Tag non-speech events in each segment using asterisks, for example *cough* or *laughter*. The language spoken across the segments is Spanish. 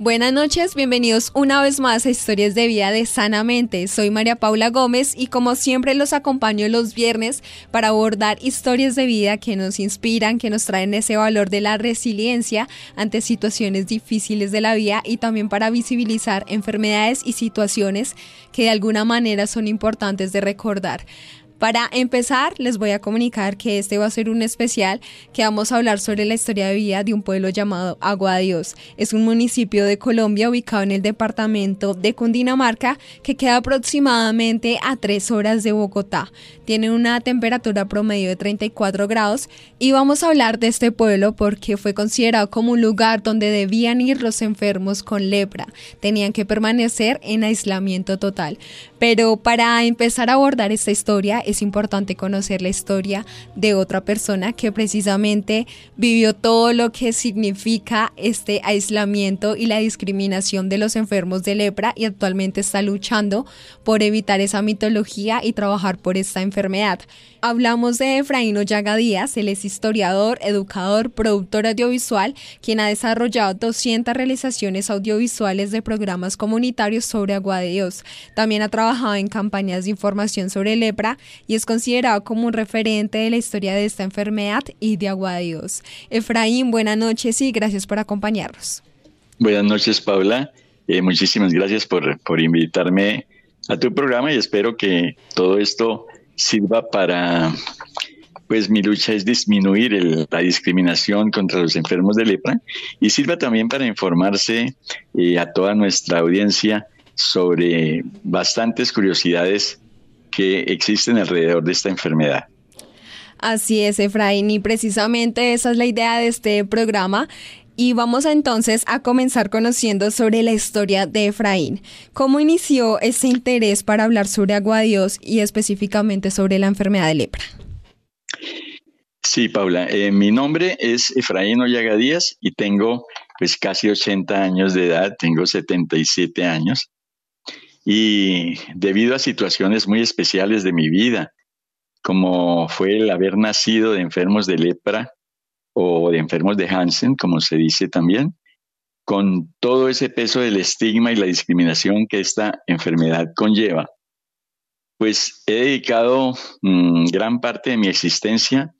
Buenas noches, bienvenidos una vez más a Historias de Vida de Sanamente. Soy María Paula Gómez y como siempre los acompaño los viernes para abordar historias de vida que nos inspiran, que nos traen ese valor de la resiliencia ante situaciones difíciles de la vida y también para visibilizar enfermedades y situaciones que de alguna manera son importantes de recordar. Para empezar, les voy a comunicar que este va a ser un especial que vamos a hablar sobre la historia de vida de un pueblo llamado Agua de Dios. Es un municipio de Colombia ubicado en el departamento de Cundinamarca que queda aproximadamente a tres horas de Bogotá. Tiene una temperatura promedio de 34 grados y vamos a hablar de este pueblo porque fue considerado como un lugar donde debían ir los enfermos con lepra. Tenían que permanecer en aislamiento total. Pero para empezar a abordar esta historia es importante conocer la historia de otra persona que precisamente vivió todo lo que significa este aislamiento y la discriminación de los enfermos de lepra y actualmente está luchando por evitar esa mitología y trabajar por esta enfermedad. Hablamos de Efraín Ollaga Díaz, él es historiador, educador, productor audiovisual, quien ha desarrollado 200 realizaciones audiovisuales de programas comunitarios sobre agua de Dios. También ha trabajado en campañas de información sobre lepra y es considerado como un referente de la historia de esta enfermedad y de agua de Dios. Efraín, buenas noches y gracias por acompañarnos. Buenas noches, Paula. Eh, muchísimas gracias por, por invitarme a tu programa y espero que todo esto sirva para, pues mi lucha es disminuir la discriminación contra los enfermos de lepra y sirva también para informarse eh, a toda nuestra audiencia sobre bastantes curiosidades que existen alrededor de esta enfermedad. Así es, Efraín, y precisamente esa es la idea de este programa. Y vamos entonces a comenzar conociendo sobre la historia de Efraín. ¿Cómo inició ese interés para hablar sobre agua Dios y específicamente sobre la enfermedad de lepra? Sí, Paula. Eh, mi nombre es Efraín Ollaga Díaz y tengo pues casi 80 años de edad, tengo 77 años. Y debido a situaciones muy especiales de mi vida, como fue el haber nacido de enfermos de lepra, o de enfermos de Hansen, como se dice también, con todo ese peso del estigma y la discriminación que esta enfermedad conlleva. Pues he dedicado mm, gran parte de mi existencia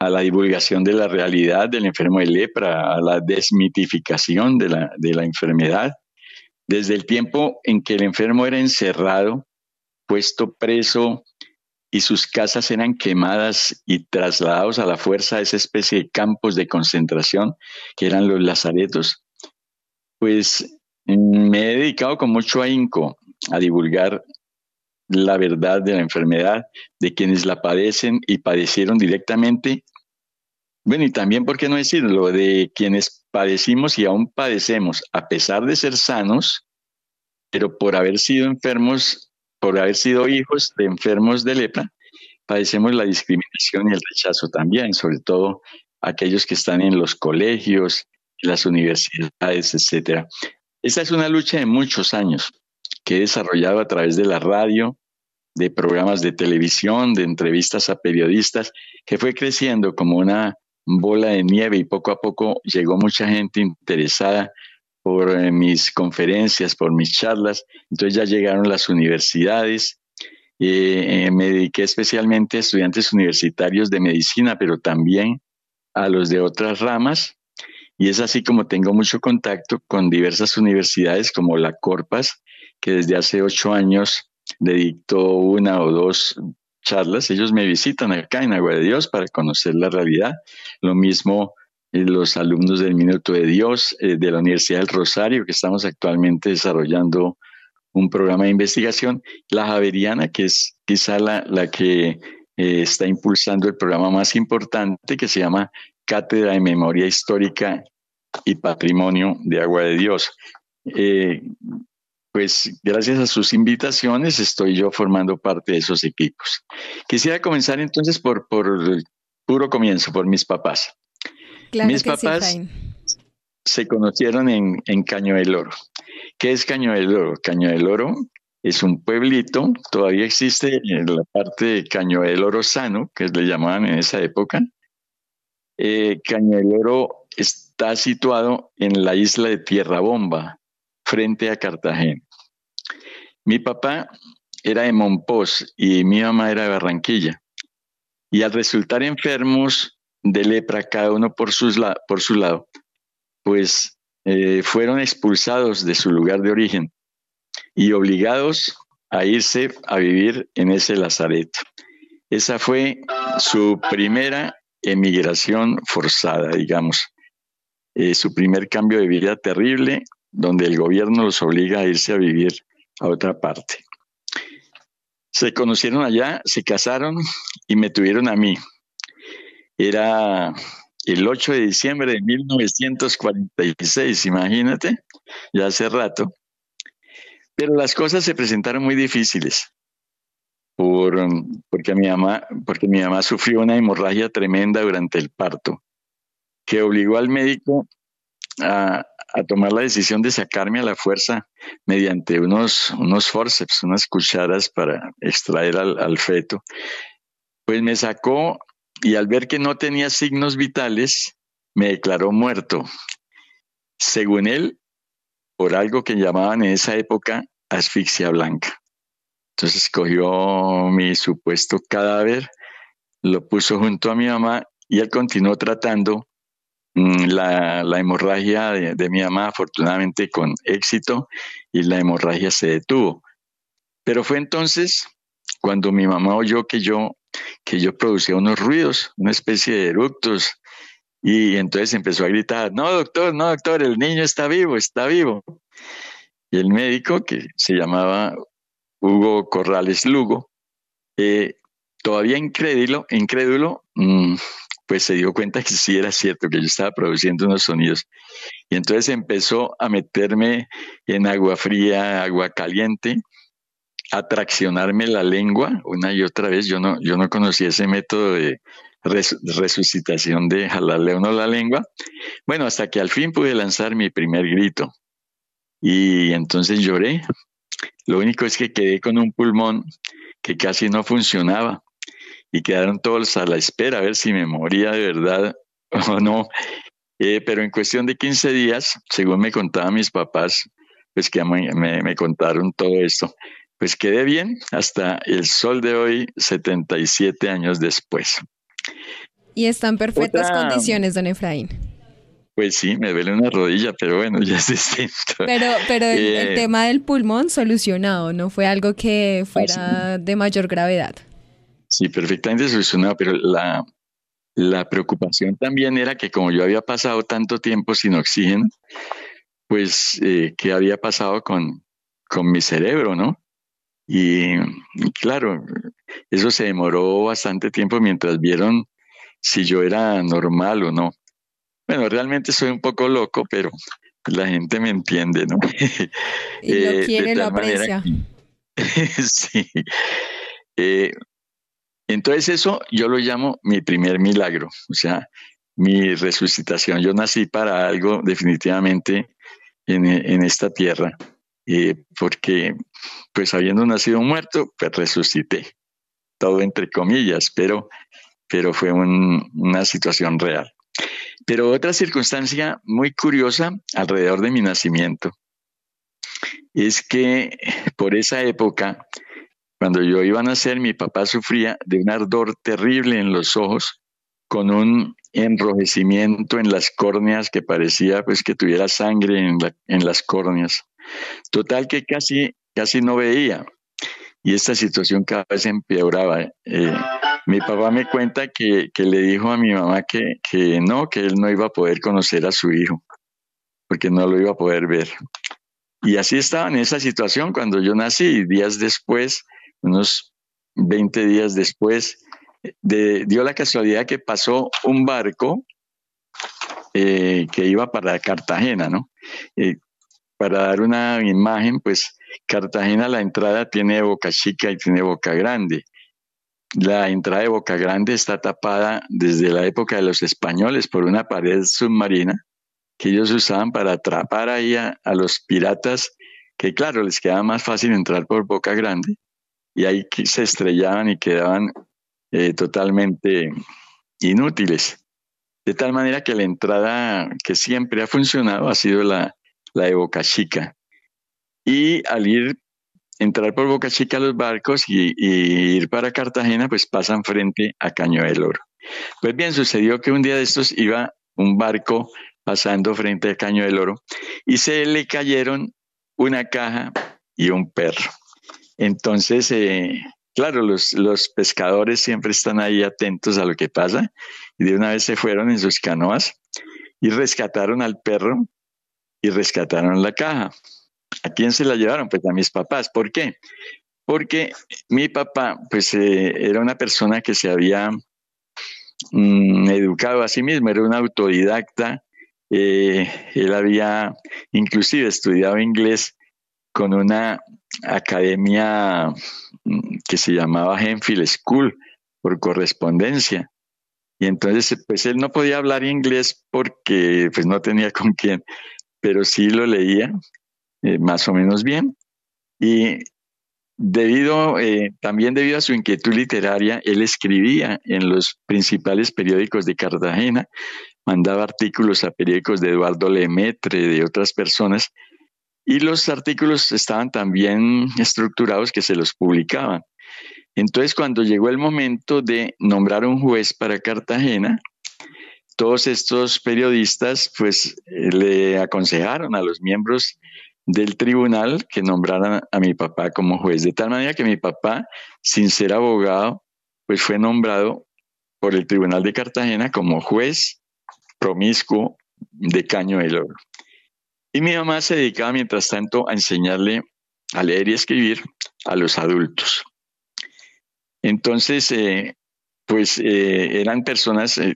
a la divulgación de la realidad del enfermo de lepra, a la desmitificación de la, de la enfermedad, desde el tiempo en que el enfermo era encerrado, puesto preso y sus casas eran quemadas y trasladados a la fuerza a esa especie de campos de concentración que eran los lazaretos, pues mm, me he dedicado con mucho ahínco a divulgar la verdad de la enfermedad, de quienes la padecen y padecieron directamente. Bueno, y también, ¿por qué no decirlo?, de quienes padecimos y aún padecemos, a pesar de ser sanos, pero por haber sido enfermos por haber sido hijos de enfermos de lepra, padecemos la discriminación y el rechazo también, sobre todo aquellos que están en los colegios, las universidades, etcétera. Esta es una lucha de muchos años que he desarrollado a través de la radio, de programas de televisión, de entrevistas a periodistas, que fue creciendo como una bola de nieve y poco a poco llegó mucha gente interesada por eh, mis conferencias, por mis charlas. Entonces ya llegaron las universidades. Eh, eh, me dediqué especialmente a estudiantes universitarios de medicina, pero también a los de otras ramas. Y es así como tengo mucho contacto con diversas universidades como la Corpas, que desde hace ocho años le dictó una o dos charlas. Ellos me visitan acá en Agua de Dios para conocer la realidad. Lo mismo eh, los alumnos del Minuto de Dios eh, de la Universidad del Rosario, que estamos actualmente desarrollando un programa de investigación. La Javeriana, que es quizá la, la que eh, está impulsando el programa más importante, que se llama Cátedra de Memoria Histórica y Patrimonio de Agua de Dios pues gracias a sus invitaciones estoy yo formando parte de esos equipos. Quisiera comenzar entonces por, por puro comienzo, por mis papás. mis papás se conocieron en, en Caño del Oro. ¿Qué es Caño del Oro? Caño del Oro es un pueblito, todavía existe en la parte de Caño del Oro Sano, que le llamaban en esa época. Eh, Caño del Oro está situado en la isla de Tierra Bomba, frente a Cartagena. Mi papá era de Monpós y mi mamá era de Barranquilla. Y al resultar enfermos de lepra, cada uno por, su lado, pues eh, fueron expulsados de su lugar de origen y obligados a irse a vivir en ese lazareto. Esa fue su primera emigración forzada, digamos. Eh, su primer cambio de vida terrible donde el gobierno los obliga a irse a vivir a otra parte. Se conocieron allá, se casaron y me tuvieron a mí. Era el 8 de diciembre de 1946, imagínate, ya hace rato. Pero las cosas se presentaron muy difíciles. Por, porque, mi mamá, porque mi mamá sufrió una hemorragia tremenda durante el parto, que obligó al médico a, a tomar la decisión de sacarme a la fuerza mediante unos, unos forceps, unas cucharas para extraer al, feto. Pues me sacó y al ver que no tenía signos vitales, me declaró muerto. Según él, por algo que llamaban en esa época asfixia blanca. Entonces cogió mi supuesto cadáver, lo puso junto a mi mamá y él continuó tratando Mm, la, hemorragia de, mi mamá, afortunadamente con éxito, y la hemorragia se detuvo. Pero fue entonces cuando mi mamá oyó que yo, que yo producía unos ruidos, una especie de eructos, y entonces empezó a gritar, no, doctor, no, doctor, el niño está vivo, está vivo. Y el médico, que se llamaba Hugo Corrales Lugo, eh, todavía incrédulo, incrédulo mm, pues se dio cuenta que sí era cierto, que yo estaba produciendo unos sonidos. Y entonces empezó a meterme en agua fría, agua caliente, a traccionarme la lengua una y otra vez. Yo no, yo no conocía ese método de resucitación de jalarle a uno la lengua. Bueno, hasta que al fin pude lanzar mi primer grito. Y entonces lloré. Lo único es que quedé con un pulmón que casi no funcionaba y quedaron todos a la espera a ver si me moría de verdad *laughs* o no. Eh, pero en cuestión de 15 días, según me contaban mis papás, pues que me, me, contaron todo esto, pues quedé bien hasta el sol de hoy, 77 años después. Y está en perfectas condiciones, don Efraín. Pues sí, me duele una rodilla, pero bueno, ya es distinto. Pero, pero el, eh, tema del pulmón solucionado, no fue algo que fuera de mayor gravedad. Sí, perfectamente solucionado, pero la, la preocupación también era que como yo había pasado tanto tiempo sin oxígeno, pues eh, qué había pasado con, con mi cerebro, ¿no? Y, claro, eso se demoró bastante tiempo mientras vieron si yo era normal o no. Bueno, realmente soy un poco loco, pero la gente me entiende, ¿no? *laughs* Y lo eh, quiere, lo aprecia. *laughs* sí. Eh, entonces eso yo lo llamo mi primer milagro, o sea, mi resucitación. Yo nací para algo definitivamente en, esta tierra. eh, porque pues habiendo nacido muerto, pues resucité, todo entre comillas, pero, pero fue una situación real. Pero otra circunstancia muy curiosa alrededor de mi nacimiento es que por esa época, cuando yo iba a nacer, mi papá sufría de un ardor terrible en los ojos, con un enrojecimiento en las córneas que parecía pues que tuviera sangre en, las córneas. Total que casi, casi no veía. Y esta situación cada vez empeoraba. Eh, mi papá me cuenta que, le dijo a mi mamá que, que no, que él no iba a poder conocer a su hijo, porque no lo iba a poder ver. Y así estaba en esa situación cuando yo nací. Días después, unos 20 días después, de, dio la casualidad que pasó un barco eh, que iba para Cartagena, ¿no? Eh, para dar una imagen, pues Cartagena la entrada tiene boca chica y tiene boca grande. La entrada de Boca Grande está tapada desde la época de los españoles por una pared submarina que ellos usaban para atrapar ahí a, los piratas, que claro, les quedaba más fácil entrar por Boca Grande y ahí se estrellaban y quedaban eh, totalmente inútiles. De tal manera que la entrada que siempre ha funcionado ha sido la, la de Boca Chica. Y al ir, entrar por Boca Chica los barcos y, ir para Cartagena, pues pasan frente a Caño del Oro. Pues bien, sucedió que un día de estos iba un barco pasando frente a Caño del Oro y se le cayeron una caja y un perro. Entonces, eh, claro, los, pescadores siempre están ahí atentos a lo que pasa y de una vez se fueron en sus canoas y rescataron al perro y rescataron la caja. ¿A quién se la llevaron? Pues a mis papás. ¿Por qué? Porque mi papá, pues eh, era una persona que se había mm, educado a sí mismo, era un autodidacta. Eh, él había inclusive estudiado inglés con una academia mm, que se llamaba Henfield School por correspondencia. Y entonces, pues él no podía hablar inglés porque pues no tenía *laughs* con quién, pero sí lo leía eh, más o menos bien. Y debido, eh, también debido a su inquietud literaria, él escribía en los principales periódicos de Cartagena, mandaba artículos a periódicos de Eduardo Lemetre, de otras personas, y los artículos estaban también estructurados que se los publicaban. Entonces, cuando llegó el momento de nombrar un juez para Cartagena, todos estos periodistas pues le aconsejaron a los miembros del tribunal que nombraran a mi papá como juez, de tal manera que mi papá, sin ser abogado, pues fue nombrado por el Tribunal de Cartagena como juez promiscuo de Caño del Oro. Y mi mamá se dedicaba, mientras tanto, a enseñarle a leer y escribir a los adultos. Entonces, eh, pues eh, eran personas eh,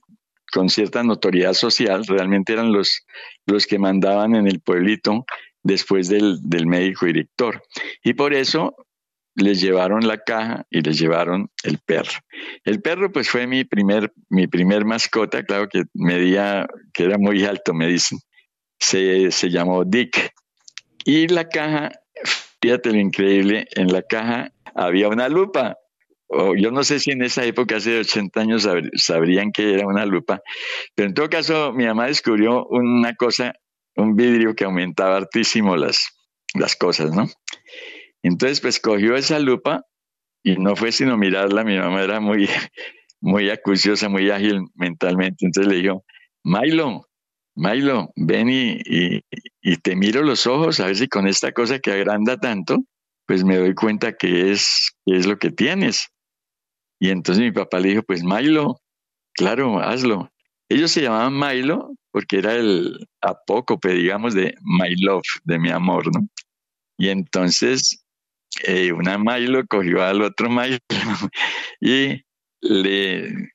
con cierta notoriedad social, realmente eran los, los que mandaban en el pueblito después del, del médico director. Y por eso les llevaron la caja y les llevaron el perro. El perro pues fue mi primer, mi primer mascota, claro que medía, que era muy alto, me dicen. Se, se llamó Dick. Y la caja, fíjate lo increíble, en la caja había una lupa. Yo no sé si en esa época, hace 80 años, sabrían que era una lupa, pero en todo caso mi mamá descubrió una cosa un vidrio que aumentaba hartísimo las, las cosas, ¿no? Entonces, pues cogió esa lupa y no fue sino mirarla. Mi mamá era muy, *laughs* muy acuciosa, muy ágil mentalmente. Entonces le dijo, Milo, Milo, ven y, te miro los ojos a ver si con esta cosa que agranda tanto, pues me doy cuenta que es, que es lo que tienes. Y entonces mi papá le dijo, pues Milo, claro, hazlo. Ellos se llamaban Milo porque era el apócope, digamos, de My Love, de mi amor, ¿no? Y entonces eh, una Milo cogió al otro Milo *laughs* y le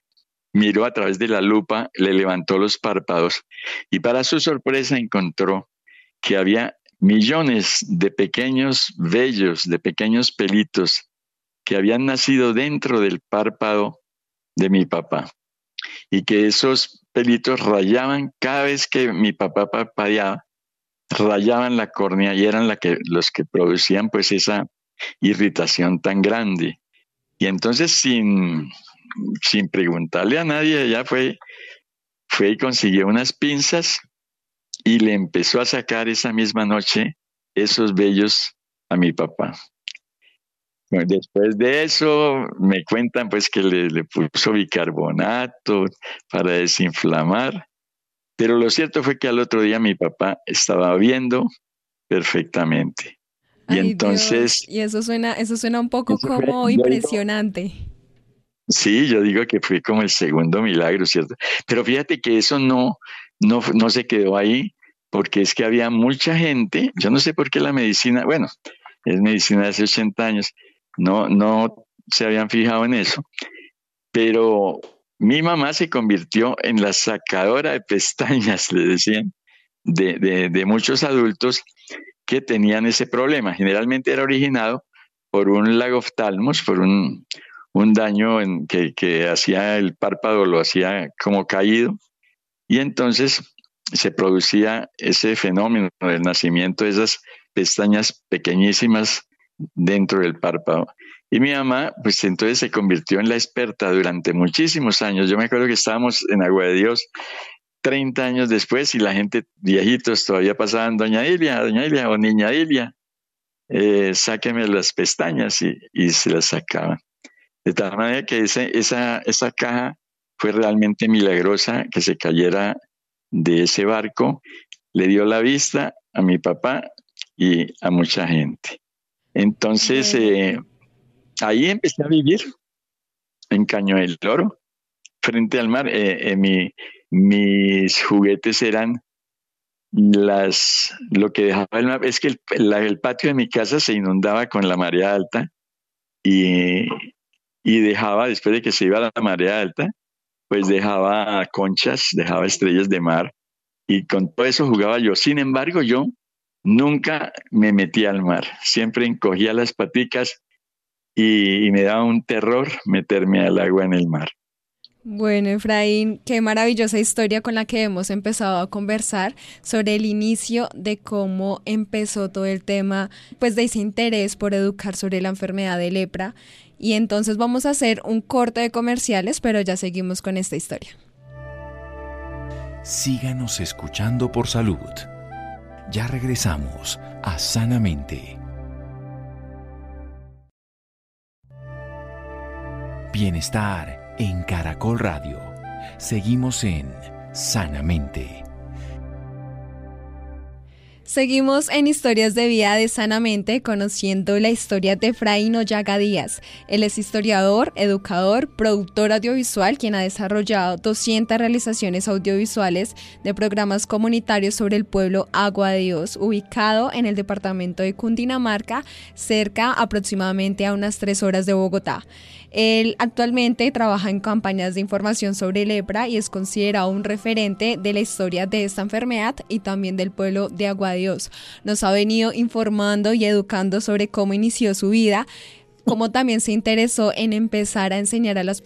miró a través de la lupa, le levantó los párpados y para su sorpresa encontró que había millones de pequeños vellos, de pequeños pelitos que habían nacido dentro del párpado de mi papá y que esos pelitos rayaban cada vez que mi papá papadeaba, rayaban la córnea y eran los que producían pues esa irritación tan grande. Y entonces sin, sin preguntarle a nadie, ella fue, fue y consiguió unas pinzas y le empezó a sacar esa misma noche esos vellos a mi papá. Después de eso me cuentan pues que le, le, puso bicarbonato para desinflamar, pero lo cierto fue que al otro día mi papá estaba viendo perfectamente. Y entonces... Y eso suena, eso suena un poco como impresionante. Sí, yo digo que fue como el segundo milagro, ¿cierto? Pero fíjate que eso no, no, no se quedó ahí, porque es que había mucha gente, yo no sé por qué la medicina, bueno, es medicina de hace 80 años, no, no se habían fijado en eso, pero mi mamá se convirtió en la sacadora de pestañas, le decían, de, de, muchos adultos que tenían ese problema. Generalmente era originado por un lagoftalmos, por un, un daño en que, que, hacía el párpado, lo hacía como caído, y entonces se producía ese fenómeno del nacimiento de esas pestañas pequeñísimas dentro del párpado. Y mi mamá, pues entonces se convirtió en la experta durante muchísimos años. Yo me acuerdo que estábamos en Agua de Dios 30 años después y la gente, viejitos, todavía pasaban, Doña Ilia, Doña Ilia o Niña Ilia, eh, sáqueme las pestañas y, se las sacaban. De tal manera que esa, esa caja fue realmente milagrosa que se cayera de ese barco, le dio la vista a mi papá y a mucha gente. Entonces, eh, ahí empecé a vivir en Caño del Oro, frente al mar. Eh, eh, mis juguetes eran las lo que dejaba el mar. Es que el, patio de mi casa se inundaba con la marea alta y, y dejaba, después de que se iba la marea alta, pues dejaba conchas, dejaba estrellas de mar y con todo eso jugaba yo. Sin embargo, yo nunca me metí al mar, siempre encogía las paticas y, me daba un terror meterme al agua en el mar. Bueno, Efraín, qué maravillosa historia con la que hemos empezado a conversar sobre el inicio de cómo empezó todo el tema, pues de ese interés por educar sobre la enfermedad de lepra y entonces vamos a hacer un corte de comerciales, pero ya seguimos con esta historia. Síganos escuchando por salud. Ya regresamos a Sanamente. Bienestar en Caracol Radio. Seguimos en Sanamente. Seguimos en Historias de Vida de Sanamente conociendo la historia de Efraín Ollaga Díaz. Él es historiador, educador, productor audiovisual, quien ha desarrollado 200 realizaciones audiovisuales de programas comunitarios sobre el pueblo Agua de Dios, ubicado en el departamento de Cundinamarca, cerca aproximadamente a unas tres horas de Bogotá. Él actualmente trabaja en campañas de información sobre lepra y es considerado un referente de la historia de esta enfermedad y también del pueblo de Agua Dios. Nos ha venido informando y educando sobre cómo inició su vida cómo también se interesó en empezar a enseñar a las,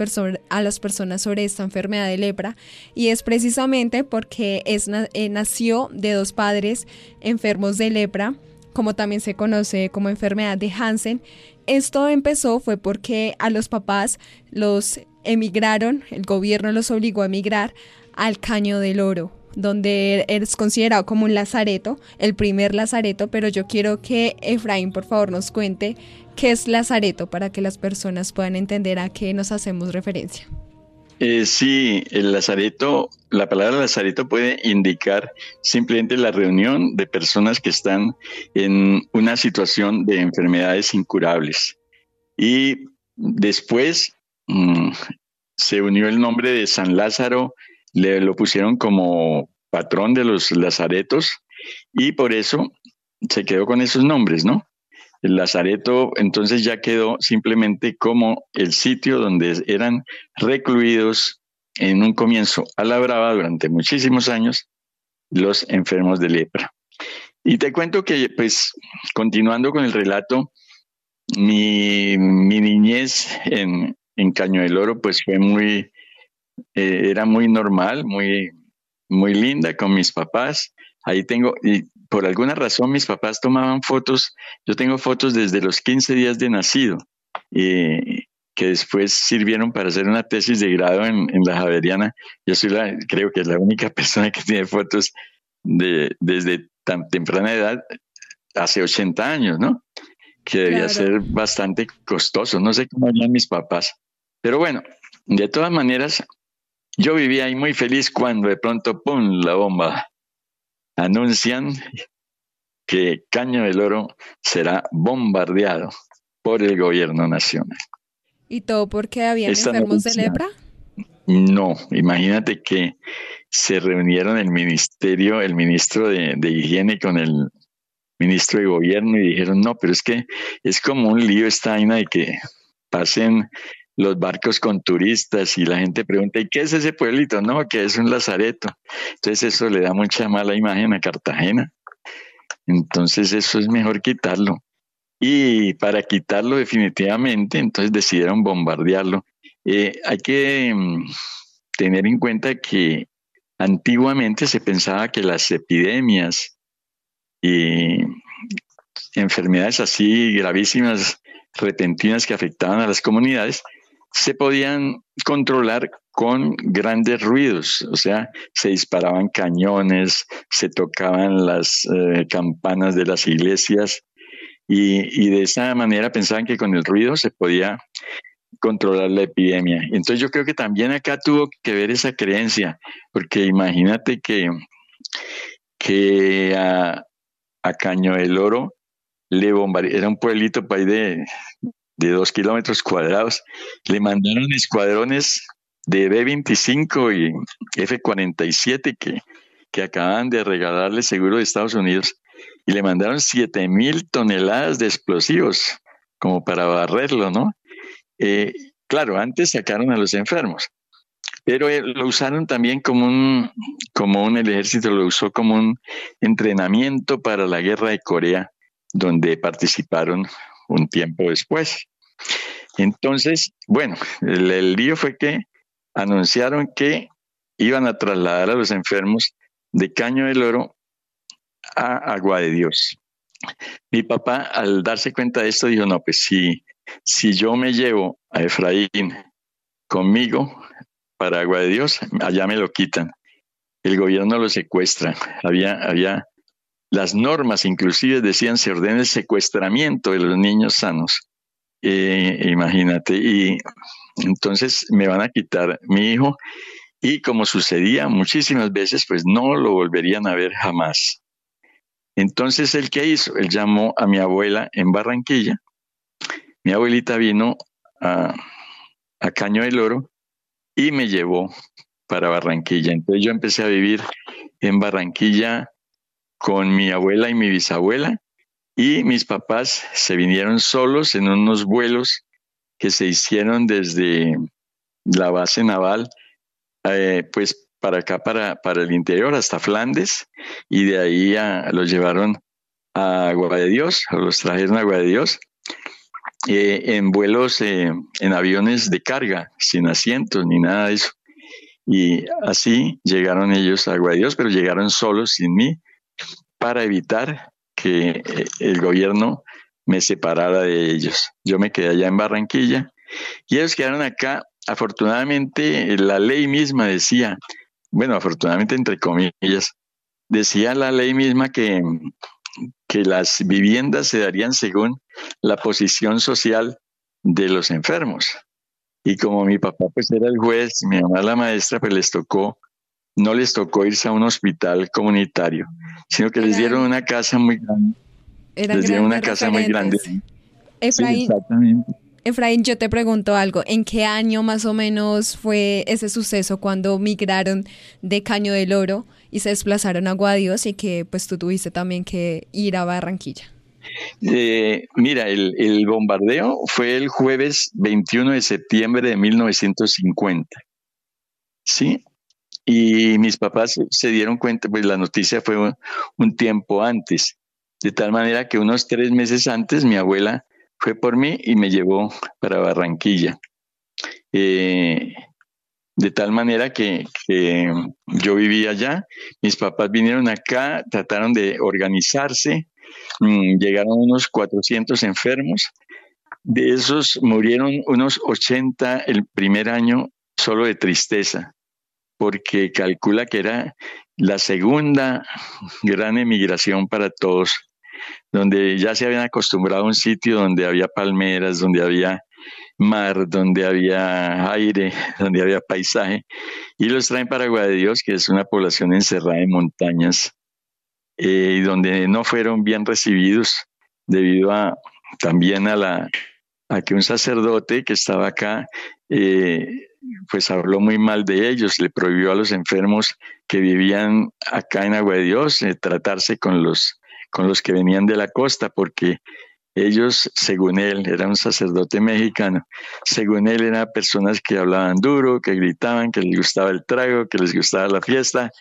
a las personas sobre esta enfermedad de lepra y es precisamente porque es, eh, nació de dos padres enfermos de lepra, como también se conoce como enfermedad de Hansen, esto empezó fue porque a los papás los emigraron, el gobierno los obligó a emigrar al Caño del Oro, donde es considerado como un lazareto, el primer lazareto, pero yo quiero que Efraín por favor nos cuente qué es lazareto para que las personas puedan entender a qué nos hacemos referencia. Eh, sí, el lazareto, la palabra lazareto puede indicar simplemente la reunión de personas que están en una situación de enfermedades incurables. Y después mm, se unió el nombre de San Lázaro, le lo pusieron como patrón de los lazaretos y por eso se quedó con esos nombres, ¿no? El Lazareto entonces ya quedó simplemente como el sitio donde eran recluidos en un comienzo a la brava durante muchísimos años los enfermos de lepra. Y te cuento que, pues, continuando con el relato, mi, niñez en, Caño del Oro, pues fue muy, eh, era muy normal, muy, muy linda con mis papás. Ahí tengo, y por alguna razón mis papás tomaban fotos, yo tengo fotos desde los 15 días de nacido, eh, que después sirvieron para hacer una tesis de grado en, la Javeriana. Yo soy la, creo que es la única *laughs* persona que tiene fotos de, desde tan temprana edad, hace 80 años, ¿no? Que debía ser bastante costoso. No sé cómo harían mis papás. Pero bueno, de todas maneras, yo vivía ahí muy feliz cuando de pronto, ¡pum!, la bomba. Anuncian que Caño del Oro será bombardeado por el gobierno nacional. ¿Y todo porque había enfermos de lepra? No, imagínate que se reunieron el ministerio, el ministro de, de, higiene con el ministro de gobierno y dijeron, no, pero es que es como un lío esta vaina de que pasen los barcos con turistas y la gente pregunta, ¿y qué es ese pueblito? No, que es un lazareto. Entonces eso le da mucha mala imagen a Cartagena. Entonces eso es mejor quitarlo. Y para quitarlo definitivamente, entonces decidieron bombardearlo. Eh, hay que mm, tener en cuenta que antiguamente se pensaba que las epidemias y enfermedades así gravísimas, repentinas que afectaban a las comunidades, se podían controlar con grandes ruidos, o sea, se disparaban cañones, se tocaban las eh, campanas de las iglesias y, de esa manera pensaban que con el ruido se podía controlar la epidemia. Entonces yo creo que también acá tuvo que ver esa creencia, porque imagínate que, que a, Caño del Oro le bombardearon, era un pueblito país de, de dos kilómetros cuadrados. Le mandaron escuadrones de B-25 y F-47 que, que acaban de regalarle seguro de Estados Unidos y le mandaron 7 mil toneladas de explosivos como para barrerlo, ¿no? Eh, claro, antes sacaron a los enfermos, pero eh, lo usaron también como un, como un, el ejército lo usó como un entrenamiento para la guerra de Corea, donde participaron un tiempo después. Entonces, bueno, el, lío fue que anunciaron que iban a trasladar a los enfermos de Caño del Oro a Agua de Dios. Mi papá, al darse cuenta de esto, dijo, no, pues si, si yo me llevo a Efraín conmigo para Agua de Dios, allá me lo quitan. El gobierno lo secuestra. Había, había las normas inclusive decían se ordena el secuestramiento de los niños sanos. Eh, imagínate, y entonces me van a quitar mi hijo y como sucedía muchísimas veces, pues no lo volverían a ver jamás. Entonces, ¿el qué hizo? Él llamó a mi abuela en Barranquilla. Mi abuelita vino a, a Caño del Oro y me llevó para Barranquilla. Entonces yo empecé a vivir en Barranquilla con mi abuela y mi bisabuela y mis papás se vinieron solos en unos vuelos que se hicieron desde la base naval, eh, pues para acá, para, para el interior, hasta Flandes, y de ahí los llevaron a Agua de Dios, o los trajeron a Agua de Dios, eh, en vuelos, eh, en aviones de carga, sin asientos ni nada de eso. Y así llegaron ellos a Agua de Dios, pero llegaron solos, sin mí, para evitar que eh, el gobierno me separara de ellos. Yo me quedé allá en Barranquilla y ellos quedaron acá. Afortunadamente, la ley misma decía, bueno, afortunadamente entre comillas, decía la ley misma que, que las viviendas se darían según la posición social de los enfermos. Y como mi papá pues era el juez, mi mamá la maestra, pues les tocó no les tocó irse a un hospital comunitario, sino que les dieron una casa muy grande. les dieron una casa muy grande. Efraín, Efraín, yo te pregunto algo. ¿En qué año más o menos fue ese suceso cuando migraron de Caño del Oro y se desplazaron a Guadios y que pues tú tuviste también que ir a Barranquilla? Eh, mira, el, el, bombardeo fue el jueves 21 de septiembre de 1950. Sí, y mis papás se dieron cuenta, pues la noticia fue un, tiempo antes, de tal manera que unos tres meses antes mi abuela fue por mí y me llevó para Barranquilla. Eh, de tal manera que, yo vivía allá, mis papás vinieron acá, trataron de organizarse, mm, llegaron unos 400 enfermos, de esos murieron unos 80 el primer año solo de tristeza, porque calcula que era la segunda gran emigración para todos, donde ya se habían acostumbrado a un sitio donde había palmeras, donde había mar, donde había aire, *laughs* donde había paisaje, y los traen para Dios, que es una población encerrada en montañas, eh, donde no fueron bien recibidos debido a también a la a que un sacerdote que estaba acá eh, pues habló muy mal de ellos, le prohibió a los enfermos que vivían acá en Agua de Dios eh, tratarse con los, con los que venían de la costa, porque ellos, según él, era un sacerdote mexicano, según él eran personas que hablaban duro, que gritaban, que les gustaba el trago, que les gustaba la fiesta.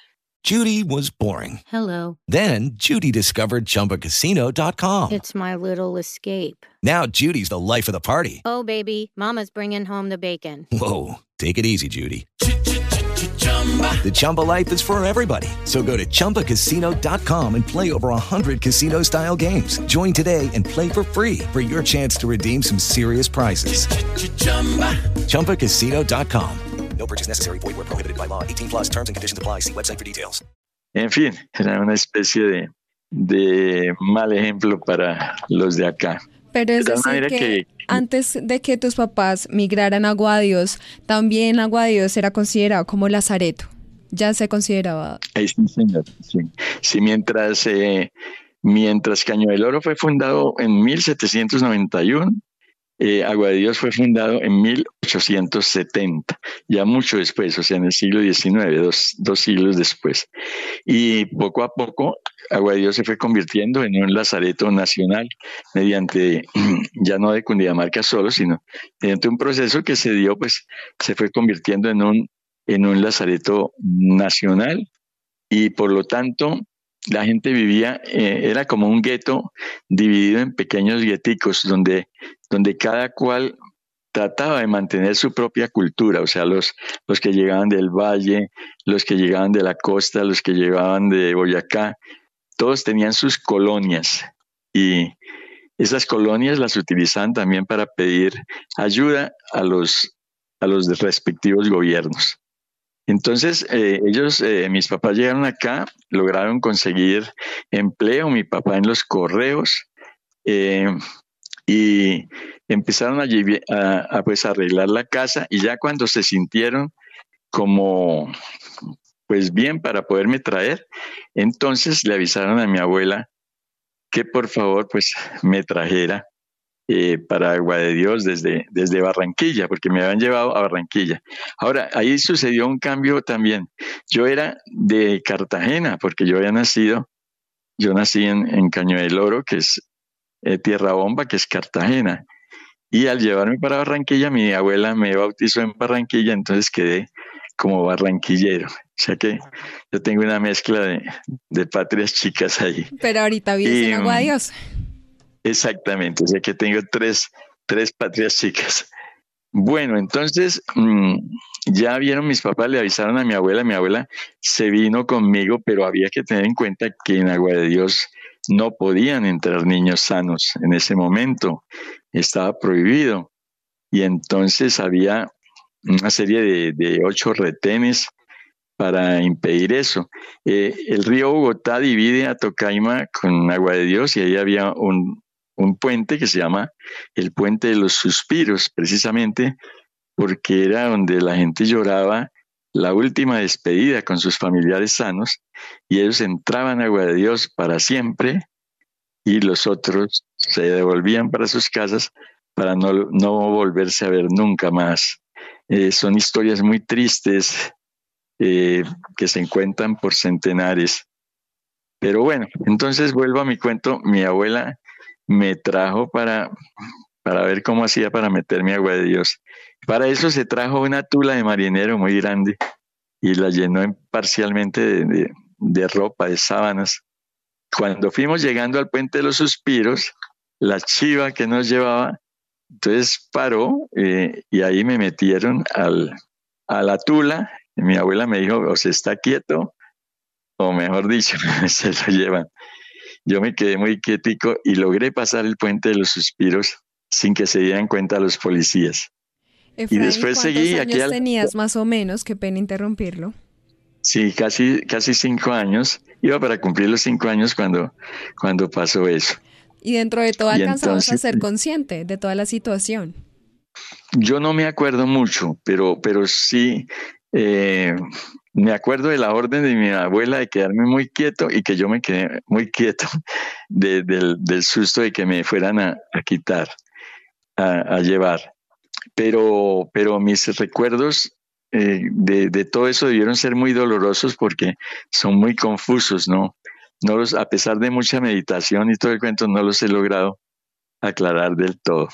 Judy was boring. Hello. Then Judy discovered chumbacasino.com. It's my little escape. Now Judy's the life of the party. Oh, baby, mama's bringing home the bacon. Whoa, take it easy, Judy. The Chumba life is for everybody. So go to ChumbaCasino.com and play over 100 casino style games. Join today and play for free for your chance to redeem some serious prizes. ChumbaCasino.com. No purchase necessary. Void where prohibited by law. 18 plus terms and conditions apply. See website for details. En fin, era una especie de, de mal ejemplo para los de acá. Pero es decir que, que, antes de que tus papás migraran a Aguadios, también Aguadios era considerado como Lazareto. Ya se consideraba. Sí, señor. Sí, sí mientras, eh, mientras Caño del Oro fue fundado en 1791, eh, Agua de Dios fue fundado en 1870, ya mucho después, o sea, en el siglo XIX, dos, dos siglos después. Y poco a poco, Agua de Dios se fue convirtiendo en un lazareto nacional mediante, *clears throat* ya no de Cundinamarca solo, sino mediante un proceso que se dio, pues se fue convirtiendo en un, en un lazareto nacional y por lo tanto la gente vivía, eh, era como un gueto dividido en pequeños gueticos donde, donde cada cual trataba de mantener su propia cultura, o sea, los, los que llegaban del valle, los que llegaban de la costa, los que llegaban de Boyacá, todos tenían sus colonias y esas colonias las utilizaban también para pedir ayuda a los, a los respectivos gobiernos. Entonces, eh, ellos, eh, mis papás llegaron acá, lograron conseguir empleo, mi papá en los correos, eh, y empezaron a, pues, arreglar la casa, y ya cuando se sintieron como, pues bien, para poderme traer, entonces le avisaron a mi abuela que por favor, pues me trajera eh, para Agua de Dios desde, desde Barranquilla, porque me habían llevado a Barranquilla. Ahora, ahí sucedió un cambio también. Yo era de Cartagena, porque yo había nacido, yo nací en, Caño del Oro, que es eh, Tierra Bomba, que es Cartagena. Y al llevarme para Barranquilla, mi abuela me bautizó en Barranquilla, entonces quedé como barranquillero. O sea que yo tengo una mezcla de, de patrias chicas ahí. Pero ahorita vives en Agua de Dios. Exactamente, o sea que tengo tres, tres patrias chicas. Bueno, entonces mm, ya vieron mis papás, le avisaron a mi abuela, mi abuela se vino conmigo, pero había que tener en cuenta que en Agua de Dios no podían entrar niños sanos en ese momento, estaba prohibido. Y entonces había una serie de, ocho retenes para impedir eso. Eh, el río Bogotá divide a Tocaima con Agua de Dios y ahí había un, un puente que se llama el Puente de los Suspiros, precisamente porque era donde la gente lloraba la última despedida con sus familiares sanos y ellos entraban a Agua de Dios para siempre y los otros se devolvían para sus casas para no, no volverse a ver nunca más. Eh, son historias muy tristes eh, que se encuentran por centenares. Pero bueno, entonces vuelvo a mi cuento. Mi abuela me trajo para, para ver cómo hacía para meterme agua de Dios. Para eso se trajo una tula de marinero muy grande y la llenó parcialmente de, ropa, de sábanas. Cuando fuimos llegando al puente de los suspiros, la chiva que nos llevaba, entonces paró eh, y ahí me metieron al, a la tula. Y mi abuela me dijo, o se está quieto, o mejor dicho, *laughs* se lo llevan. Yo me quedé muy quietico y logré pasar el puente de los suspiros sin que se dieran cuenta los policías. Y después seguí aquí. Al... tenías más o menos? Qué pena interrumpirlo. Sí, casi, casi cinco años. Iba para cumplir los cinco años cuando, cuando pasó eso. Y dentro de todo alcanzamos a ser consciente de toda la situación. Yo no me acuerdo mucho, pero, pero sí eh, me acuerdo de la orden de mi abuela de quedarme muy quieto y que yo me quedé muy quieto del, susto de que me fueran a, quitar, a, llevar. Pero, pero mis recuerdos eh, de, todo eso debieron ser muy dolorosos porque son muy confusos, ¿no? no los, a pesar de mucha meditación y todo el cuento, no los he logrado aclarar del todo.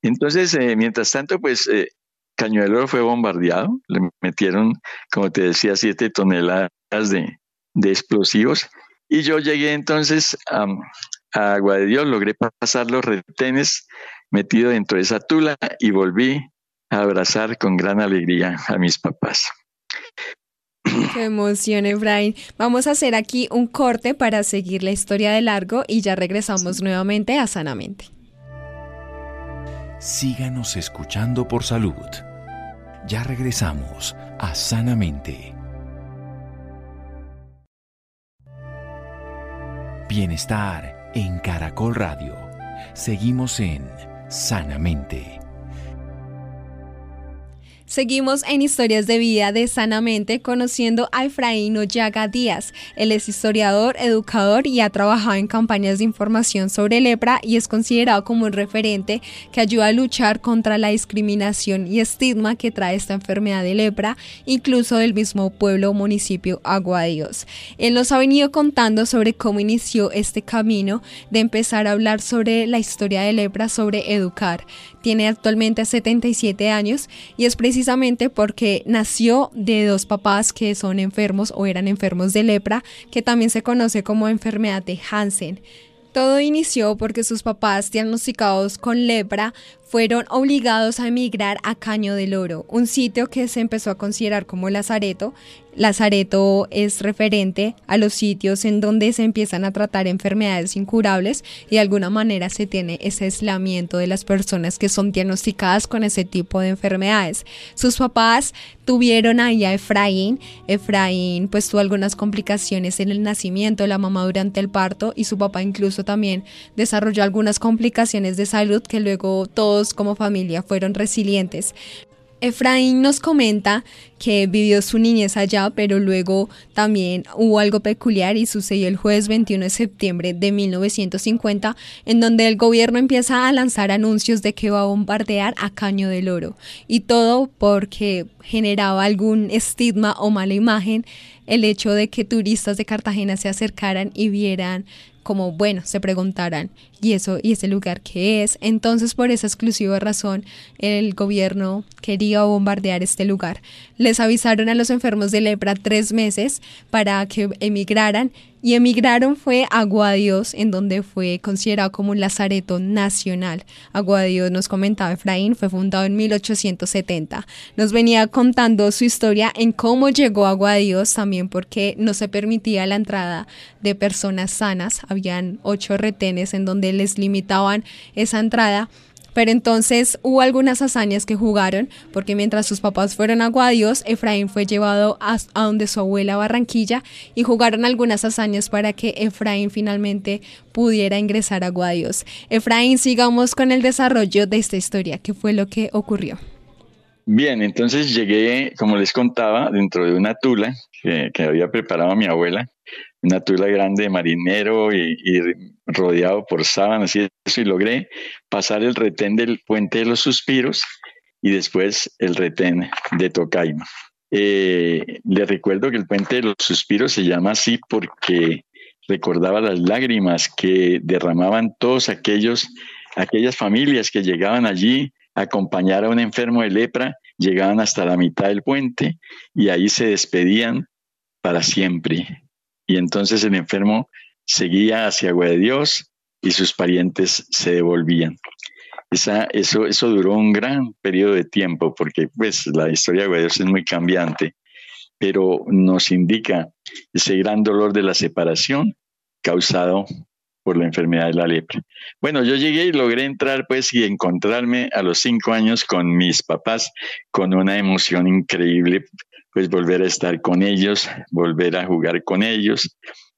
Entonces, eh, mientras tanto, pues eh, Cañuelo fue bombardeado, le metieron, como te decía, siete toneladas de, explosivos y yo llegué entonces a, a, Agua de Dios, logré pasar los retenes metido dentro de esa tula y volví a abrazar con gran alegría a mis papás. Qué emoción, Efraín. Vamos a hacer aquí un corte para seguir la historia de largo y ya regresamos nuevamente a Sanamente. Síganos escuchando por salud. Ya regresamos a Sanamente. Bienestar en Caracol Radio. Seguimos en Sanamente. Seguimos en Historias de Vida de Sanamente conociendo a Efraín Ollaga Díaz. Él es historiador, educador y ha trabajado en campañas de información sobre lepra y es considerado como un referente que ayuda a luchar contra la discriminación y estigma que trae esta enfermedad de lepra, incluso del mismo pueblo o municipio Agua Dios. Él nos ha venido contando sobre cómo inició este camino de empezar a hablar sobre la historia de lepra, sobre educar. Tiene actualmente 77 años y es precisamente precisamente porque nació de dos papás que son enfermos o eran enfermos de lepra, que también se conoce como enfermedad de Hansen. Todo inició porque sus papás diagnosticados con lepra fueron obligados a emigrar a Caño del Oro, un sitio que se empezó a considerar como lazareto. Lazareto es referente a los sitios en donde se empiezan a tratar enfermedades incurables y de alguna manera se tiene ese aislamiento de las personas que son diagnosticadas con ese tipo de enfermedades. Sus papás tuvieron ahí a Efraín. Efraín pues tuvo algunas complicaciones en el nacimiento, la mamá durante el parto y su papá incluso también desarrolló algunas complicaciones de salud que luego como familia fueron resilientes. Efraín nos comenta que vivió su niñez allá, pero luego también hubo algo peculiar y sucedió el jueves 21 de septiembre de 1950, en donde el gobierno empieza a lanzar anuncios de que va a bombardear a Caño del Oro. Y todo porque generaba algún estigma o mala imagen el hecho de que turistas de Cartagena se acercaran y vieran como, bueno, se preguntarán, ¿y eso y ese lugar qué es? Entonces, por esa exclusiva razón, el gobierno quería bombardear este lugar. Les avisaron a los enfermos de lepra tres meses para que emigraran y emigraron fue a Aguadios, en donde fue considerado como un lazareto nacional. Aguadios, nos comentaba Efraín, fue fundado en 1870. Nos venía contando su historia en cómo llegó a Aguadios, también porque no se permitía la entrada de personas sanas. Habían ocho retenes en donde les limitaban esa entrada pero entonces hubo algunas hazañas que jugaron, porque mientras sus papás fueron a Guadios, Efraín fue llevado a, donde su abuela Barranquilla y jugaron algunas hazañas para que Efraín finalmente pudiera ingresar a Guadios. Efraín, sigamos con el desarrollo de esta historia. ¿Qué fue lo que ocurrió? Bien, entonces llegué, como les contaba, dentro de una tula que, había preparado mi abuela una tula grande de marinero y, rodeado por sábanas y eso, y logré pasar el retén del puente de los suspiros y después el retén de Tocaima. Eh, le recuerdo que el puente de los suspiros se llama así porque recordaba las lágrimas que derramaban todos aquellos, aquellas familias que llegaban allí acompañar a un enfermo de lepra, llegaban hasta la mitad del puente y ahí se despedían para siempre y entonces el enfermo seguía hacia Agua de Dios y sus parientes se devolvían. esa, eso, eso duró un gran periodo de tiempo porque pues la historia de Aguadillos es muy cambiante, pero nos indica ese gran dolor de la separación causado por la enfermedad de la lepra. Bueno, yo llegué y logré entrar pues y encontrarme a los cinco años con mis papás con una emoción increíble, pues volver a estar con ellos, volver a jugar con ellos.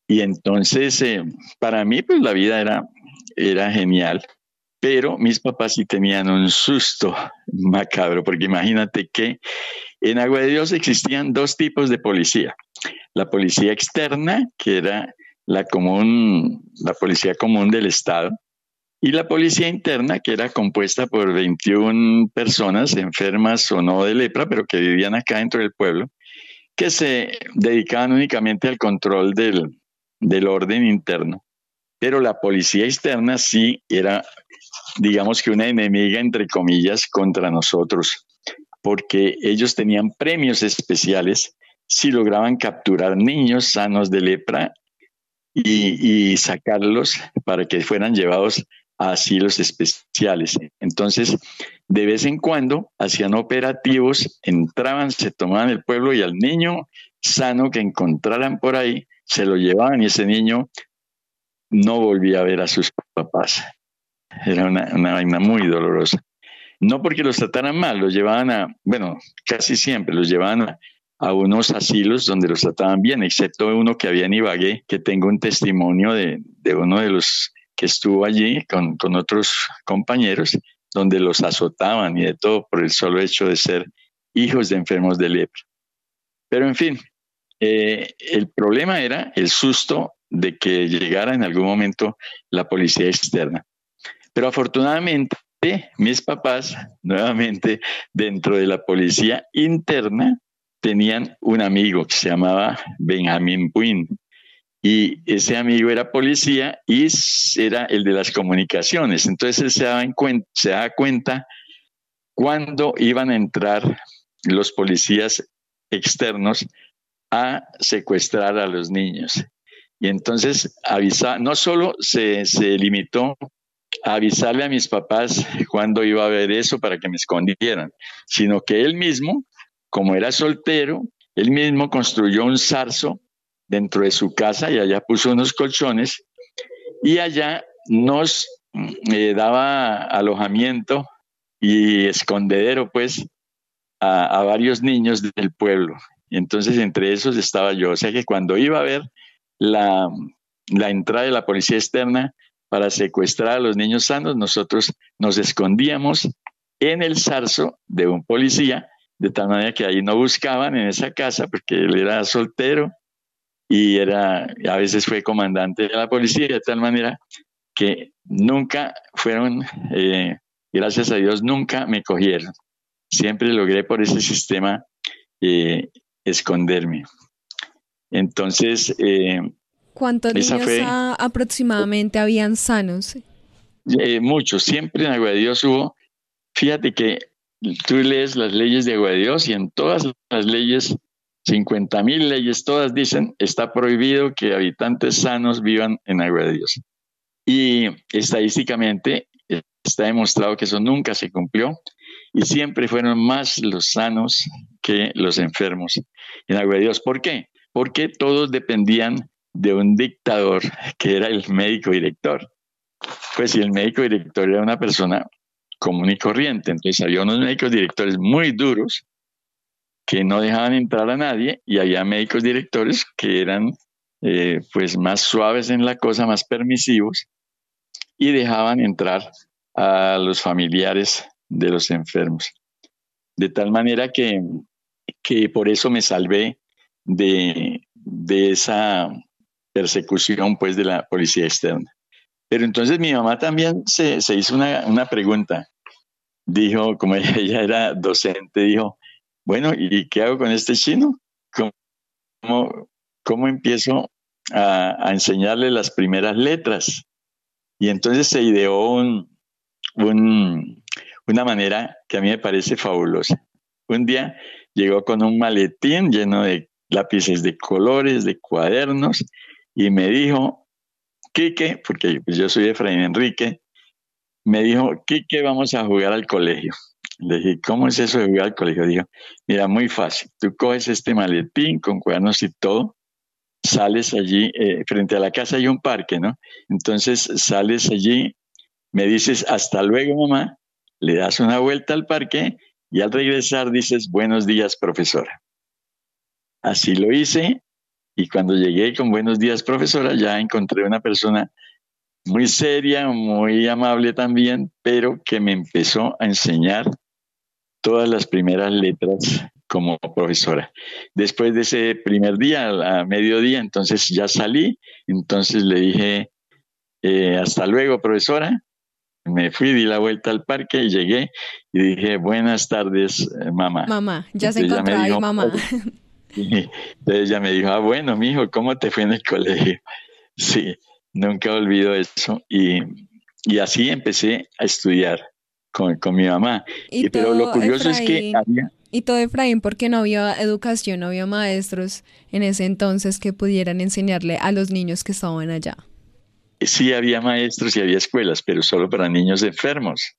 Y entonces, eh, para mí, pues la vida era, era genial, pero mis papás sí tenían un susto macabro, porque imagínate que en Agua de Dios existían dos tipos de policía. La policía externa, que era la común, la policía común del Estado, y la policía interna, que era compuesta por 21 personas enfermas o no de lepra, pero que vivían acá dentro del pueblo, que se dedicaban únicamente al control del, del orden interno. Pero la policía externa sí era, digamos que una enemiga, entre comillas, contra nosotros, porque ellos tenían premios especiales si lograban capturar niños sanos de lepra y, sacarlos para que fueran llevados a asilos especiales. Entonces, de vez en cuando hacían operativos, entraban, se tomaban el pueblo y al niño sano que encontraran por ahí, se lo llevaban y ese niño no volvía a ver a sus papás. Era una, una vaina muy dolorosa. No porque los trataran mal, los llevaban a, bueno, casi siempre los llevaban a, a unos asilos donde los trataban bien, excepto uno que había en Ibagué, que tengo un testimonio de, uno de los que estuvo allí con, otros compañeros, donde los azotaban y de todo por el solo hecho de ser hijos de enfermos de lepra. Pero en fin, eh, el problema era el susto de que llegara en algún momento la policía externa. Pero afortunadamente, mis papás, nuevamente dentro de la policía interna, tenían un amigo que se llamaba Benjamin Puin. Y ese amigo era policía y era el de las comunicaciones. Entonces él se daba, cuenta, se cuándo iban a entrar los policías externos a secuestrar a los niños. Y entonces avisa, no solo se, se limitó a avisarle a mis papás cuándo iba a haber eso para que me escondieran, sino que él mismo como era soltero, él mismo construyó un zarzo dentro de su casa y allá puso unos colchones y allá nos eh, daba alojamiento y escondedero pues a, varios niños del pueblo. Entonces entre esos estaba yo. O sea que cuando iba a ver la entrada de la policía externa para secuestrar a los niños sanos, nosotros nos escondíamos en el zarzo de un policía de tal manera que ahí no buscaban en esa casa porque él era soltero y era a veces fue comandante de la policía de tal manera que nunca fueron eh, gracias a Dios nunca me cogieron. Siempre logré por ese sistema eh, esconderme. Entonces eh, ¿cuántos niños aproximadamente habían sanos? muchos. Siempre en Agua de Dios hubo fíjate que tú lees las leyes de Agua de Dios y en todas las leyes, 50 mil leyes, todas dicen, está prohibido que habitantes sanos vivan en Agua Dios. Y estadísticamente está demostrado que eso nunca se cumplió y siempre fueron más los sanos que los enfermos en Agua de Dios. ¿Por qué? Porque todos dependían de un dictador que era el médico director. Pues si el médico director era una persona común y corriente. Entonces había unos médicos directores muy duros que no dejaban entrar a nadie y había médicos directores que eran eh, pues más suaves en la cosa, más permisivos y dejaban entrar a los familiares de los enfermos. De tal manera que, que por eso me salvé de, de esa persecución pues de la policía externa. Pero entonces mi mamá también se, hizo una, pregunta. Dijo, como *laughs* ella era docente, dijo, bueno, ¿y qué hago con este chino? ¿Cómo, cómo, empiezo a, enseñarle las primeras letras? Y entonces se ideó un, una manera que a mí me parece fabulosa. Un día llegó con un maletín lleno de lápices de colores, de cuadernos, y me dijo, Quique, porque yo soy Efraín Enrique, me dijo, ¿qué, vamos a jugar al colegio? Le dije, ¿cómo es eso de jugar al colegio? Dijo, mira, muy fácil. Tú coges este maletín con cuadernos y todo, sales allí, eh, frente a la casa hay un parque, ¿no? Entonces sales allí, me dices, hasta luego, mamá, le das una vuelta al parque y al regresar dices, buenos días, profesora. Así lo hice y cuando llegué con buenos días, profesora, ya encontré una persona muy seria, muy amable también, pero que me empezó a enseñar todas las primeras letras como profesora. Después de ese primer día, a mediodía, entonces ya salí, entonces le dije, eh, hasta luego, profesora. Me fui, di la vuelta al parque y llegué y dije, buenas tardes, mamá. Mamá, ya se encontraba ahí, *laughs* *laughs* entonces ella me dijo, ah, bueno, mijo, ¿cómo te fue en el colegio? Sí, nunca olvido eso. Y, y así empecé a estudiar con, con mi mamá. Y pero lo curioso es que había... Y todo Efraín, porque no había educación, no había maestros en ese entonces que pudieran enseñarle a los niños que estaban allá. Sí había maestros y había escuelas, pero solo para niños enfermos.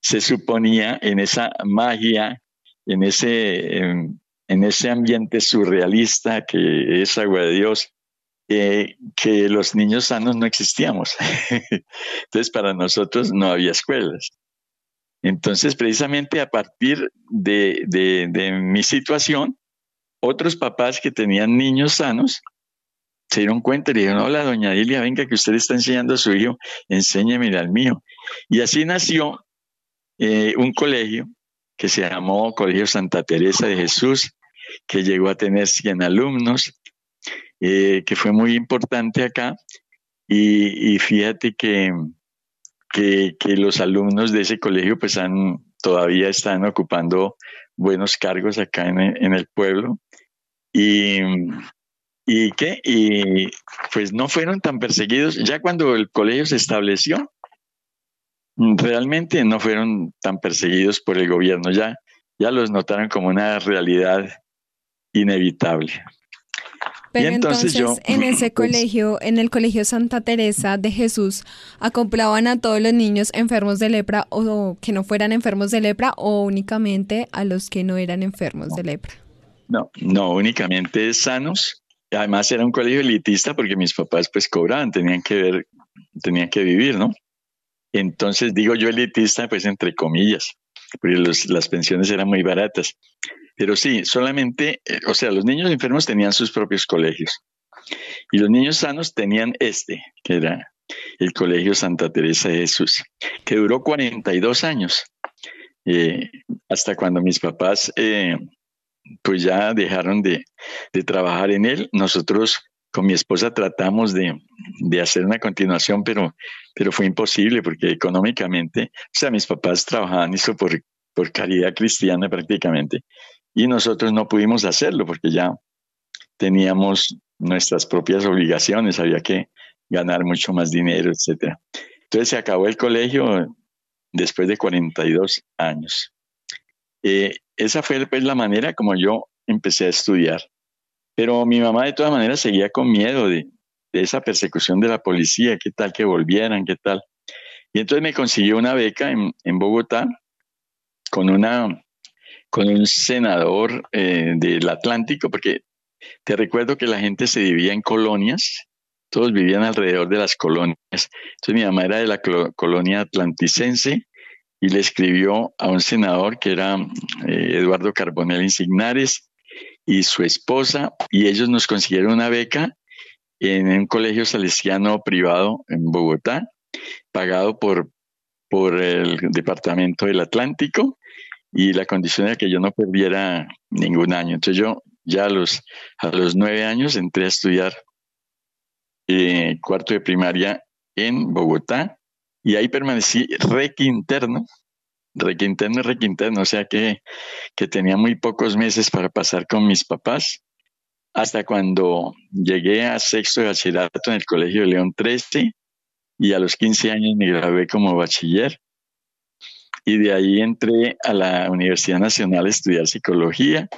Se suponía en esa magia, en ese, en, ese ambiente surrealista que es agua de Dios, eh, que los niños sanos no existíamos. *laughs* Entonces, para nosotros no había escuelas. Entonces, precisamente a partir de, mi situación, otros papás que tenían niños sanos se dieron cuenta y le dijeron, hola, doña Ilia, venga que usted está enseñando a su hijo, enséñeme al mío. Y así nació eh, un colegio que se llamó Colegio Santa Teresa de Jesús, que llegó a tener 100 alumnos, eh, que fue muy importante acá. y fíjate que que, los alumnos de ese colegio pues han, todavía están ocupando buenos cargos acá en, el pueblo. Y, y qué, y pues no fueron tan perseguidos. Ya cuando el colegio se estableció, realmente no fueron tan perseguidos por el gobierno. Ya, ya los notaron como una realidad inevitable. Pero entonces, en *clears throat* ese pues colegio, en el colegio Santa Teresa de Jesús, acoplaban a todos los niños enfermos de lepra o que no fueran enfermos de lepra o únicamente a los que no eran enfermos de lepra. No, no, únicamente sanos. Además era un colegio elitista porque mis papás pues cobraban, tenían que ver, tenían que vivir, ¿no? Entonces digo yo elitista pues entre comillas, porque las pensiones eran muy baratas. Pero sí, solamente, eh, o sea, los niños enfermos tenían sus propios colegios y los niños sanos tenían este, que era el Colegio Santa Teresa de Jesús, que duró 42 años, eh, hasta cuando mis papás eh, pues ya dejaron de, trabajar en él. Nosotros con mi esposa tratamos de, hacer una continuación, pero, pero fue imposible porque económicamente, o sea, mis papás trabajaban eso por, por caridad cristiana prácticamente, y nosotros no pudimos hacerlo porque ya teníamos nuestras propias obligaciones, había que ganar mucho más dinero, etc. Entonces se acabó el colegio después de 42 años. Eh, esa fue pues, la manera como yo empecé a estudiar. Pero mi mamá de todas maneras seguía con miedo de, esa persecución de la policía, qué tal que volvieran, qué tal. Y entonces me consiguió una beca en, en Bogotá con una con un senador eh, del Atlántico, porque te recuerdo que la gente se dividía en colonias, todos vivían alrededor de las colonias. Entonces mi mamá era de la colonia atlanticense y le escribió a un senador que era eh, Eduardo Carbonell Insignares y su esposa, y ellos nos consiguieron una beca en un colegio salesiano privado en Bogotá, pagado por, por el Departamento del Atlántico, y la condición era que yo no perdiera ningún año. Entonces yo ya a los, a los nueve años entré a estudiar eh, cuarto de primaria en Bogotá y ahí permanecí requinterno, requinterno, requinterno, o sea que, que tenía muy pocos meses para pasar con mis papás hasta cuando llegué a sexto de bachillerato en el Colegio de León 13 y a los 15 años me gradué como bachiller y de ahí entré a la Universidad Nacional a estudiar psicología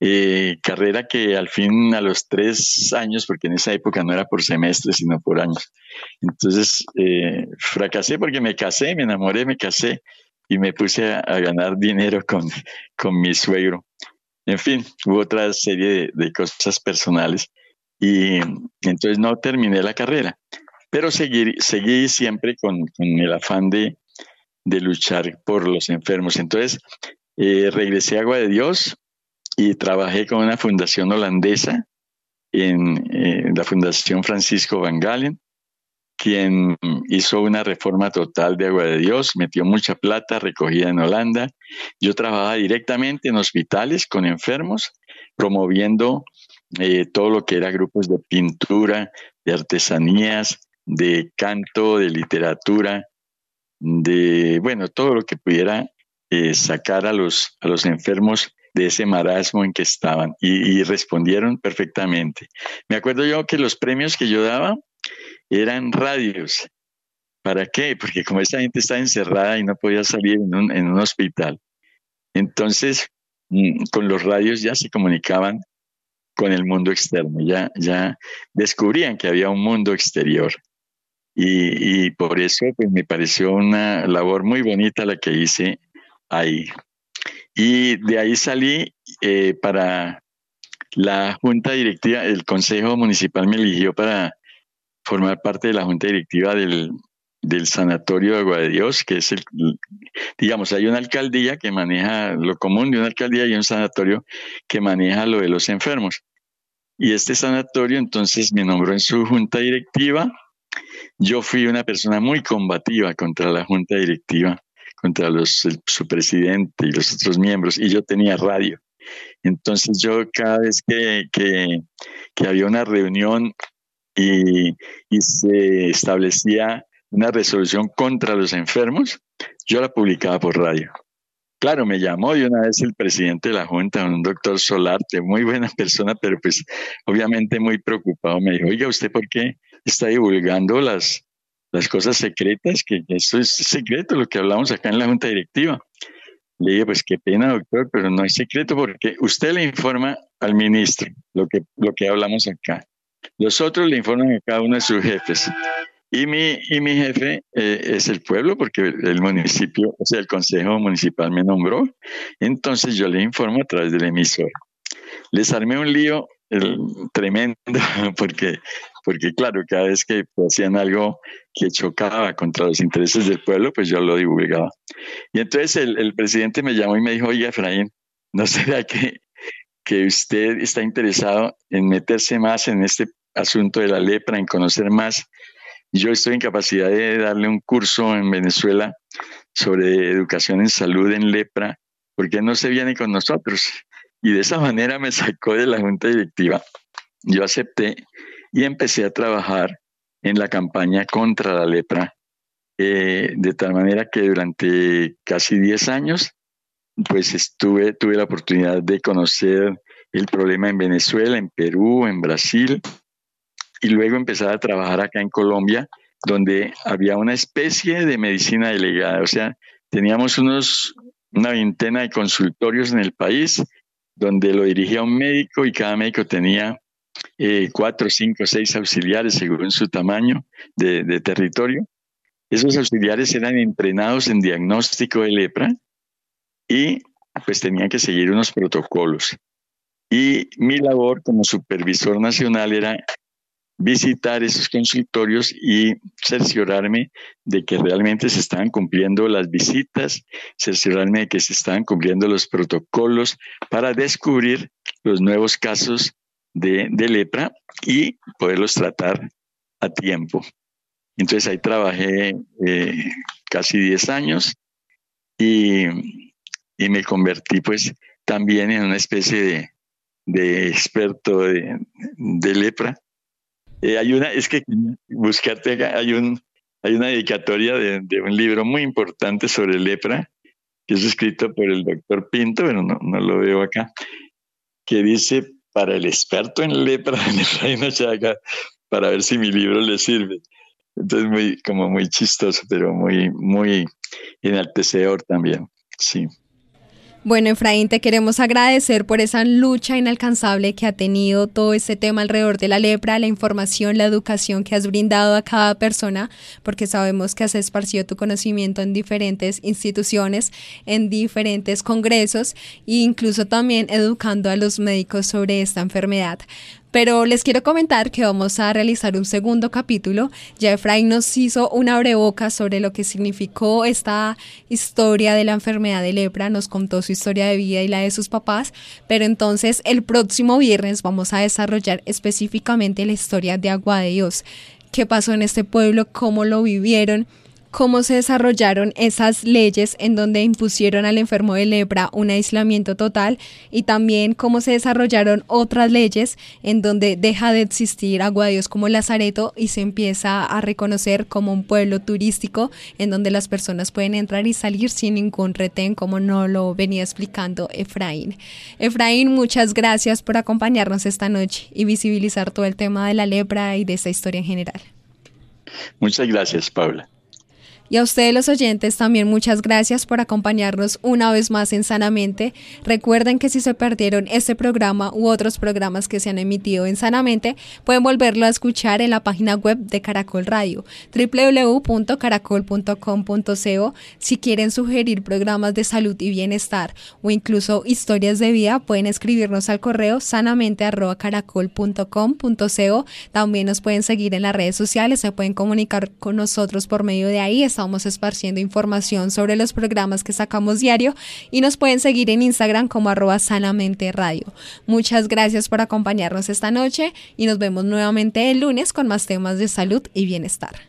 eh, carrera que al fin a los tres años, porque en esa época no era por semestre, sino por años. Entonces eh, fracasé porque me casé, me enamoré, me casé y me puse a, ganar dinero con, con mi suegro. En fin, hubo otra serie de, cosas personales y entonces no terminé la carrera, pero seguí, seguí siempre con, el afán de, de, luchar por los enfermos. Entonces eh, regresé a Agua de Dios y trabajé con una fundación holandesa en, en la Fundación Francisco Van Galen quien hizo una reforma total de Agua de Dios, metió mucha plata recogida en Holanda. Yo trabajaba directamente en hospitales con enfermos, promoviendo eh, todo lo que era grupos de pintura, de artesanías, de canto, de literatura, de, bueno, todo lo que pudiera eh, sacar a los, a los enfermos de ese marasmo en que estaban y, y respondieron perfectamente. Me acuerdo yo que los premios que yo daba eran radios. ¿Para qué? Porque como esa gente estaba encerrada y no podía salir en un, hospital, entonces mm, con los radios ya se comunicaban con el mundo externo, ya, ya descubrían que había un mundo exterior. Y, por eso pues, me pareció una labor muy bonita la que hice ahí. Y de ahí salí eh, para la junta directiva, el Consejo Municipal me eligió para formar parte de la junta directiva del, sanatorio de Agua de Dios, que es el, digamos, hay una alcaldía que maneja lo común de una alcaldía y un sanatorio que maneja lo de los enfermos. Y este sanatorio entonces me nombró en su junta directiva. Yo fui una persona muy combativa contra la junta directiva, contra los, su presidente y los otros miembros, y yo tenía radio. Entonces yo cada vez que, que, había una reunión y, se establecía una resolución contra los enfermos, yo la publicaba por radio. Claro, me llamó y una vez el presidente de la Junta, un doctor Solarte, muy buena *laughs* persona, pero pues obviamente muy preocupado, me dijo, oiga, ¿usted por qué está divulgando las, las cosas secretas? Que esto es secreto, lo que hablamos acá en la Junta Directiva. Le dije, pues qué pena, doctor, pero no es secreto porque usted le informa al ministro lo que, lo que hablamos acá. Los otros le informan a cada uno de sus jefes. Y mi, y mi jefe eh, es el pueblo, porque el municipio, o sea, el consejo municipal me nombró. Entonces yo le informo a través del emisor. Les armé un lío tremendo, *laughs* porque, porque claro, cada vez que hacían algo que chocaba contra los intereses del pueblo, pues yo lo divulgaba. Y entonces el, el presidente me llamó y me dijo, oye, Efraín, ¿no será que que usted está interesado en meterse más en este asunto de la lepra, en conocer más. Yo estoy en capacidad de darle un curso en Venezuela sobre educación en salud en lepra, porque no se viene con nosotros. Y de esa manera me sacó de la junta directiva. Yo acepté y empecé a trabajar en la campaña contra la lepra, eh, de tal manera que durante casi 10 años pues estuve, tuve la oportunidad de conocer el problema en Venezuela, en Perú, en Brasil, y luego empezar a trabajar acá en Colombia, donde había una especie de medicina delegada, o sea, teníamos unos, una veintena de consultorios en el país, donde lo dirigía un médico y cada médico tenía eh, cuatro, cinco, seis auxiliares según su tamaño de, de territorio. Esos auxiliares eran entrenados en diagnóstico de lepra y pues tenían que seguir unos protocolos. Y mi labor como supervisor nacional era visitar esos consultorios y cerciorarme de que realmente se estaban cumpliendo las visitas, cerciorarme de que se estaban cumpliendo los protocolos para descubrir los nuevos casos de, lepra y poderlos tratar a tiempo. Entonces ahí trabajé eh, casi 10 años y y me convertí pues también en una especie de, experto de, lepra. Eh, hay una, es que buscarte hay un, hay una dedicatoria de, un libro muy importante sobre lepra, que es escrito por el doctor Pinto, pero no, no lo veo acá, que dice para el experto en lepra de *laughs* Reino Chaga, para ver si mi libro le sirve. Entonces muy, como muy chistoso, pero muy, muy enaltecedor también. Sí. Bueno, Efraín, te queremos agradecer por esa lucha inalcanzable que ha tenido todo este tema alrededor de la lepra, la información, la educación que has brindado a cada persona, porque sabemos que has esparcido tu conocimiento en diferentes instituciones, en diferentes congresos e incluso también educando a los médicos sobre esta enfermedad. Pero les quiero comentar que vamos a realizar un segundo capítulo. Ya nos hizo una abreboca sobre lo que significó esta historia de la enfermedad de lepra, nos contó su historia de vida y la de sus papás, pero entonces el próximo viernes vamos a desarrollar específicamente la historia de Agua de Dios. ¿Qué pasó en este pueblo? ¿Cómo lo vivieron? Cómo se desarrollaron esas leyes en donde impusieron al enfermo de lepra un aislamiento total y también cómo se desarrollaron otras leyes en donde deja de existir Agua de Dios como Lazareto y se empieza a reconocer como un pueblo turístico en donde las personas pueden entrar y salir sin ningún retén como no lo venía explicando Efraín. Efraín, muchas gracias por acompañarnos esta noche y visibilizar todo el tema de la lepra y de esta historia en general. Muchas gracias, Paula. Y a ustedes los oyentes también muchas gracias por acompañarnos una vez más en Sanamente. Recuerden que si se perdieron este programa u otros programas que se han emitido en Sanamente, pueden volverlo a escuchar en la página web de Caracol Radio, www.caracol.com.co. Si quieren sugerir programas de salud y bienestar o incluso historias de vida, pueden escribirnos al correo sanamente.caracol.com.co. También nos pueden seguir en las redes sociales, se pueden comunicar con nosotros por medio de ahí estamos esparciendo información sobre los programas que sacamos diario y nos pueden seguir en Instagram como arroba sanamente radio. Muchas gracias por acompañarnos esta noche y nos vemos nuevamente el lunes con más temas de salud y bienestar.